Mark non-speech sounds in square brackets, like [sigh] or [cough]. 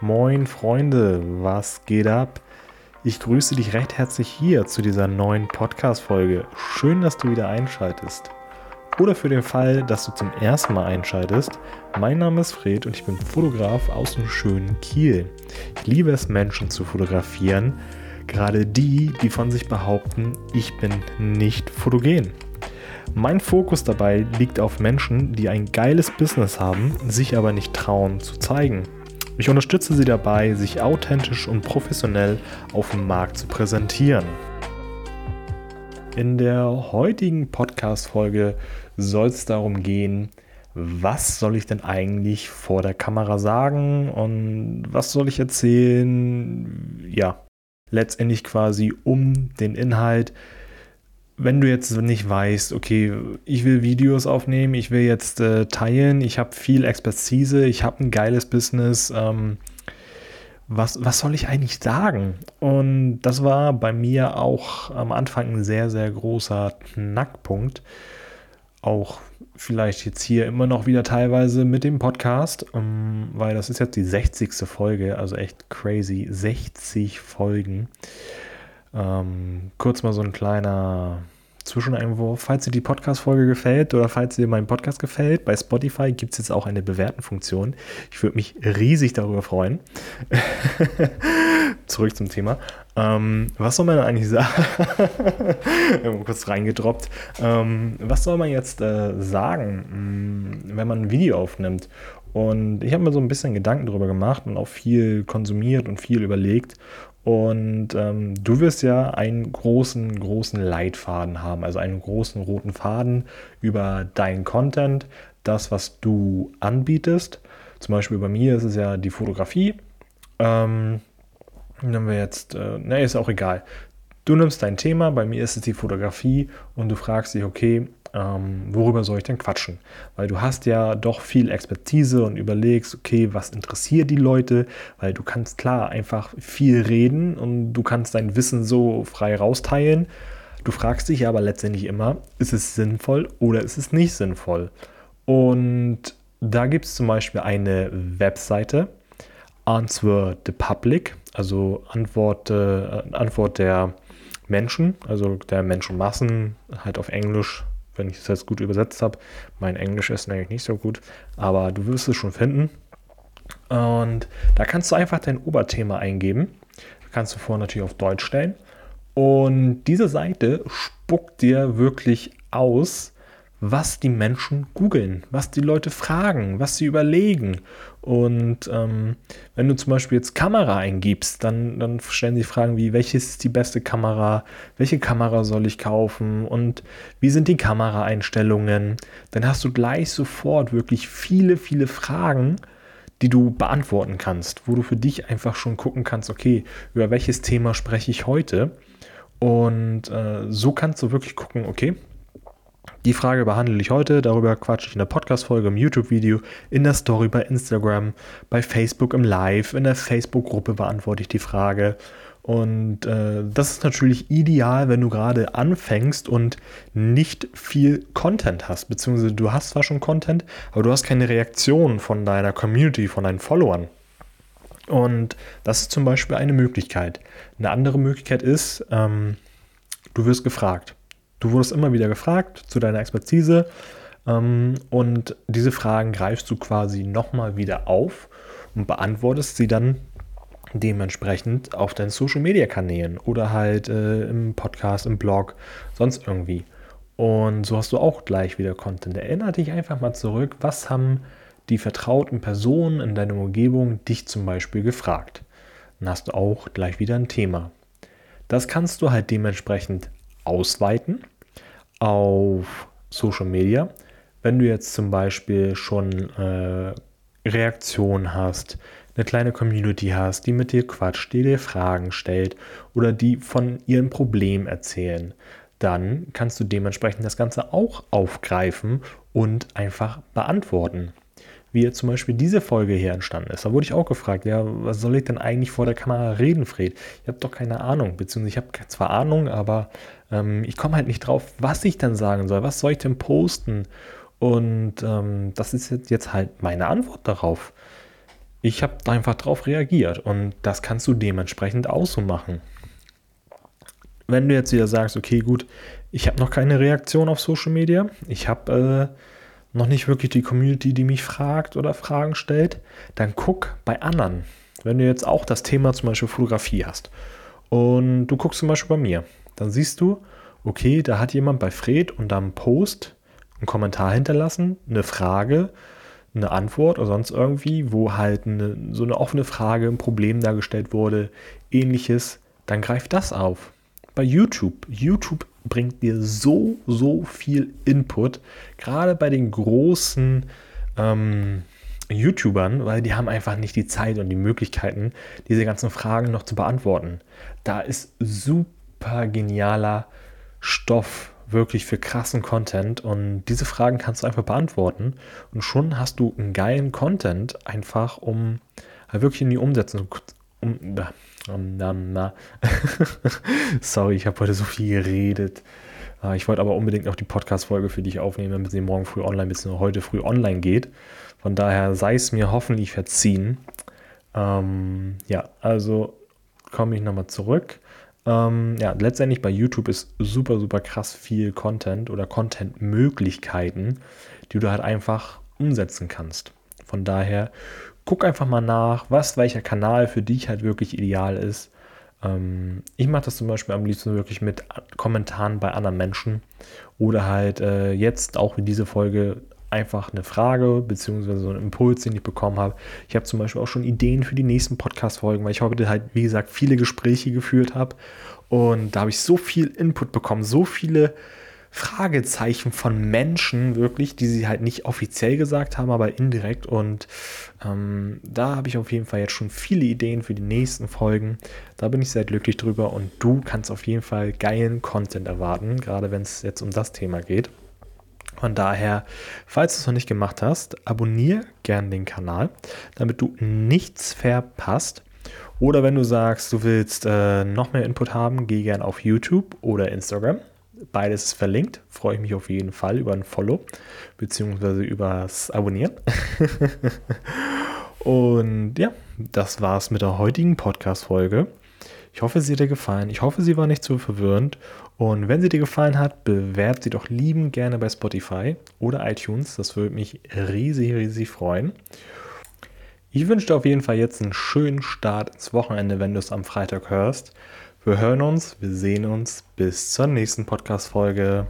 Moin Freunde, was geht ab? Ich grüße dich recht herzlich hier zu dieser neuen Podcast-Folge. Schön, dass du wieder einschaltest. Oder für den Fall, dass du zum ersten Mal einschaltest, mein Name ist Fred und ich bin Fotograf aus dem schönen Kiel. Ich liebe es, Menschen zu fotografieren, gerade die, die von sich behaupten, ich bin nicht fotogen. Mein Fokus dabei liegt auf Menschen, die ein geiles Business haben, sich aber nicht trauen zu zeigen. Ich unterstütze sie dabei, sich authentisch und professionell auf dem Markt zu präsentieren. In der heutigen Podcast-Folge soll es darum gehen, was soll ich denn eigentlich vor der Kamera sagen und was soll ich erzählen? Ja, letztendlich quasi um den Inhalt, wenn du jetzt nicht weißt, okay, ich will Videos aufnehmen, ich will jetzt äh, teilen, ich habe viel Expertise, ich habe ein geiles Business, ähm, was, was soll ich eigentlich sagen? Und das war bei mir auch am Anfang ein sehr, sehr großer Knackpunkt. Auch vielleicht jetzt hier immer noch wieder teilweise mit dem Podcast, ähm, weil das ist jetzt die 60. Folge, also echt crazy, 60 Folgen. Ähm, kurz mal so ein kleiner Zwischeneinwurf. Falls dir die Podcast-Folge gefällt oder falls dir mein Podcast gefällt, bei Spotify gibt es jetzt auch eine Bewerten-Funktion. Ich würde mich riesig darüber freuen. [laughs] Zurück zum Thema. Ähm, was soll man eigentlich sagen? [laughs] kurz reingedroppt. Ähm, was soll man jetzt äh, sagen, mm, wenn man ein Video aufnimmt? Und ich habe mir so ein bisschen Gedanken darüber gemacht und auch viel konsumiert und viel überlegt. Und ähm, du wirst ja einen großen, großen Leitfaden haben, also einen großen roten Faden über deinen Content, das, was du anbietest. Zum Beispiel bei mir ist es ja die Fotografie. Ähm, nehmen wir jetzt, äh, ne, ist auch egal. Du nimmst dein Thema, bei mir ist es die Fotografie und du fragst dich, okay, ähm, worüber soll ich denn quatschen? Weil du hast ja doch viel Expertise und überlegst, okay, was interessiert die Leute? Weil du kannst klar einfach viel reden und du kannst dein Wissen so frei rausteilen. Du fragst dich aber letztendlich immer, ist es sinnvoll oder ist es nicht sinnvoll? Und da gibt es zum Beispiel eine Webseite, Answer the Public, also Antwort, äh, Antwort der Menschen, also der Menschenmassen, halt auf Englisch wenn ich es jetzt gut übersetzt habe. Mein Englisch ist eigentlich nicht so gut, aber du wirst es schon finden. Und da kannst du einfach dein Oberthema eingeben. Das kannst du vorher natürlich auf Deutsch stellen. Und diese Seite spuckt dir wirklich aus, was die Menschen googeln, was die Leute fragen, was sie überlegen. Und ähm, wenn du zum Beispiel jetzt Kamera eingibst, dann, dann stellen sie Fragen wie, welches ist die beste Kamera, welche Kamera soll ich kaufen und wie sind die Kameraeinstellungen. Dann hast du gleich sofort wirklich viele, viele Fragen, die du beantworten kannst, wo du für dich einfach schon gucken kannst, okay, über welches Thema spreche ich heute. Und äh, so kannst du wirklich gucken, okay, die Frage behandle ich heute, darüber quatsche ich in der Podcast-Folge, im YouTube-Video, in der Story bei Instagram, bei Facebook im Live, in der Facebook-Gruppe beantworte ich die Frage. Und äh, das ist natürlich ideal, wenn du gerade anfängst und nicht viel Content hast, beziehungsweise du hast zwar schon Content, aber du hast keine Reaktion von deiner Community, von deinen Followern. Und das ist zum Beispiel eine Möglichkeit. Eine andere Möglichkeit ist, ähm, du wirst gefragt. Du wurdest immer wieder gefragt zu deiner Expertise ähm, und diese Fragen greifst du quasi nochmal wieder auf und beantwortest sie dann dementsprechend auf deinen Social Media Kanälen oder halt äh, im Podcast, im Blog, sonst irgendwie. Und so hast du auch gleich wieder Content. Erinnere dich einfach mal zurück, was haben die vertrauten Personen in deiner Umgebung dich zum Beispiel gefragt. Dann hast du auch gleich wieder ein Thema. Das kannst du halt dementsprechend ausweiten auf Social Media. Wenn du jetzt zum Beispiel schon äh, Reaktionen hast, eine kleine Community hast, die mit dir quatscht, die dir Fragen stellt oder die von ihrem Problem erzählen, dann kannst du dementsprechend das Ganze auch aufgreifen und einfach beantworten wie jetzt zum Beispiel diese Folge hier entstanden ist. Da wurde ich auch gefragt, ja, was soll ich denn eigentlich vor der Kamera reden, Fred? Ich habe doch keine Ahnung, beziehungsweise ich habe zwar Ahnung, aber ähm, ich komme halt nicht drauf, was ich dann sagen soll, was soll ich denn posten? Und ähm, das ist jetzt halt meine Antwort darauf. ich habe einfach darauf reagiert und das kannst du dementsprechend auch so machen. Wenn du jetzt wieder sagst, okay, gut, ich habe noch keine Reaktion auf Social Media, ich habe äh, noch nicht wirklich die Community, die mich fragt oder Fragen stellt, dann guck bei anderen. Wenn du jetzt auch das Thema zum Beispiel Fotografie hast und du guckst zum Beispiel bei mir, dann siehst du, okay, da hat jemand bei Fred und einem Post einen Kommentar hinterlassen, eine Frage, eine Antwort oder sonst irgendwie, wo halt eine, so eine offene Frage, ein Problem dargestellt wurde, ähnliches, dann greift das auf. Bei YouTube. YouTube bringt dir so, so viel Input, gerade bei den großen ähm, YouTubern, weil die haben einfach nicht die Zeit und die Möglichkeiten, diese ganzen Fragen noch zu beantworten. Da ist super genialer Stoff wirklich für krassen Content und diese Fragen kannst du einfach beantworten und schon hast du einen geilen Content einfach, um halt wirklich in die Umsetzung um, um. [laughs] Sorry, ich habe heute so viel geredet. Ah, ich wollte aber unbedingt noch die Podcast-Folge für dich aufnehmen, damit sie morgen früh online bzw. heute früh online geht. Von daher sei es mir hoffentlich verziehen. Ähm, ja, also komme ich nochmal zurück. Ähm, ja, letztendlich bei YouTube ist super, super krass viel Content oder Content-Möglichkeiten, die du halt einfach umsetzen kannst. Von daher guck einfach mal nach, was welcher Kanal für dich halt wirklich ideal ist. Ähm, ich mache das zum Beispiel am liebsten wirklich mit Kommentaren bei anderen Menschen oder halt äh, jetzt auch wie diese Folge einfach eine Frage beziehungsweise so einen Impuls, den ich bekommen habe. Ich habe zum Beispiel auch schon Ideen für die nächsten Podcast-Folgen, weil ich heute halt, wie gesagt, viele Gespräche geführt habe. Und da habe ich so viel Input bekommen, so viele Fragezeichen von Menschen wirklich, die sie halt nicht offiziell gesagt haben, aber indirekt. Und ähm, da habe ich auf jeden Fall jetzt schon viele Ideen für die nächsten Folgen. Da bin ich sehr glücklich drüber und du kannst auf jeden Fall geilen Content erwarten, gerade wenn es jetzt um das Thema geht. Von daher, falls du es noch nicht gemacht hast, abonniere gerne den Kanal, damit du nichts verpasst. Oder wenn du sagst, du willst äh, noch mehr Input haben, geh gerne auf YouTube oder Instagram. Beides ist verlinkt. Freue ich mich auf jeden Fall über ein Follow beziehungsweise übers Abonnieren. [laughs] Und ja, das war's mit der heutigen Podcast-Folge. Ich hoffe, sie hat dir gefallen. Ich hoffe, sie war nicht zu verwirrend. Und wenn sie dir gefallen hat, bewerb sie doch lieben gerne bei Spotify oder iTunes. Das würde mich riesig, riesig freuen. Ich wünsche dir auf jeden Fall jetzt einen schönen Start ins Wochenende, wenn du es am Freitag hörst. Wir hören uns, wir sehen uns. Bis zur nächsten Podcast-Folge.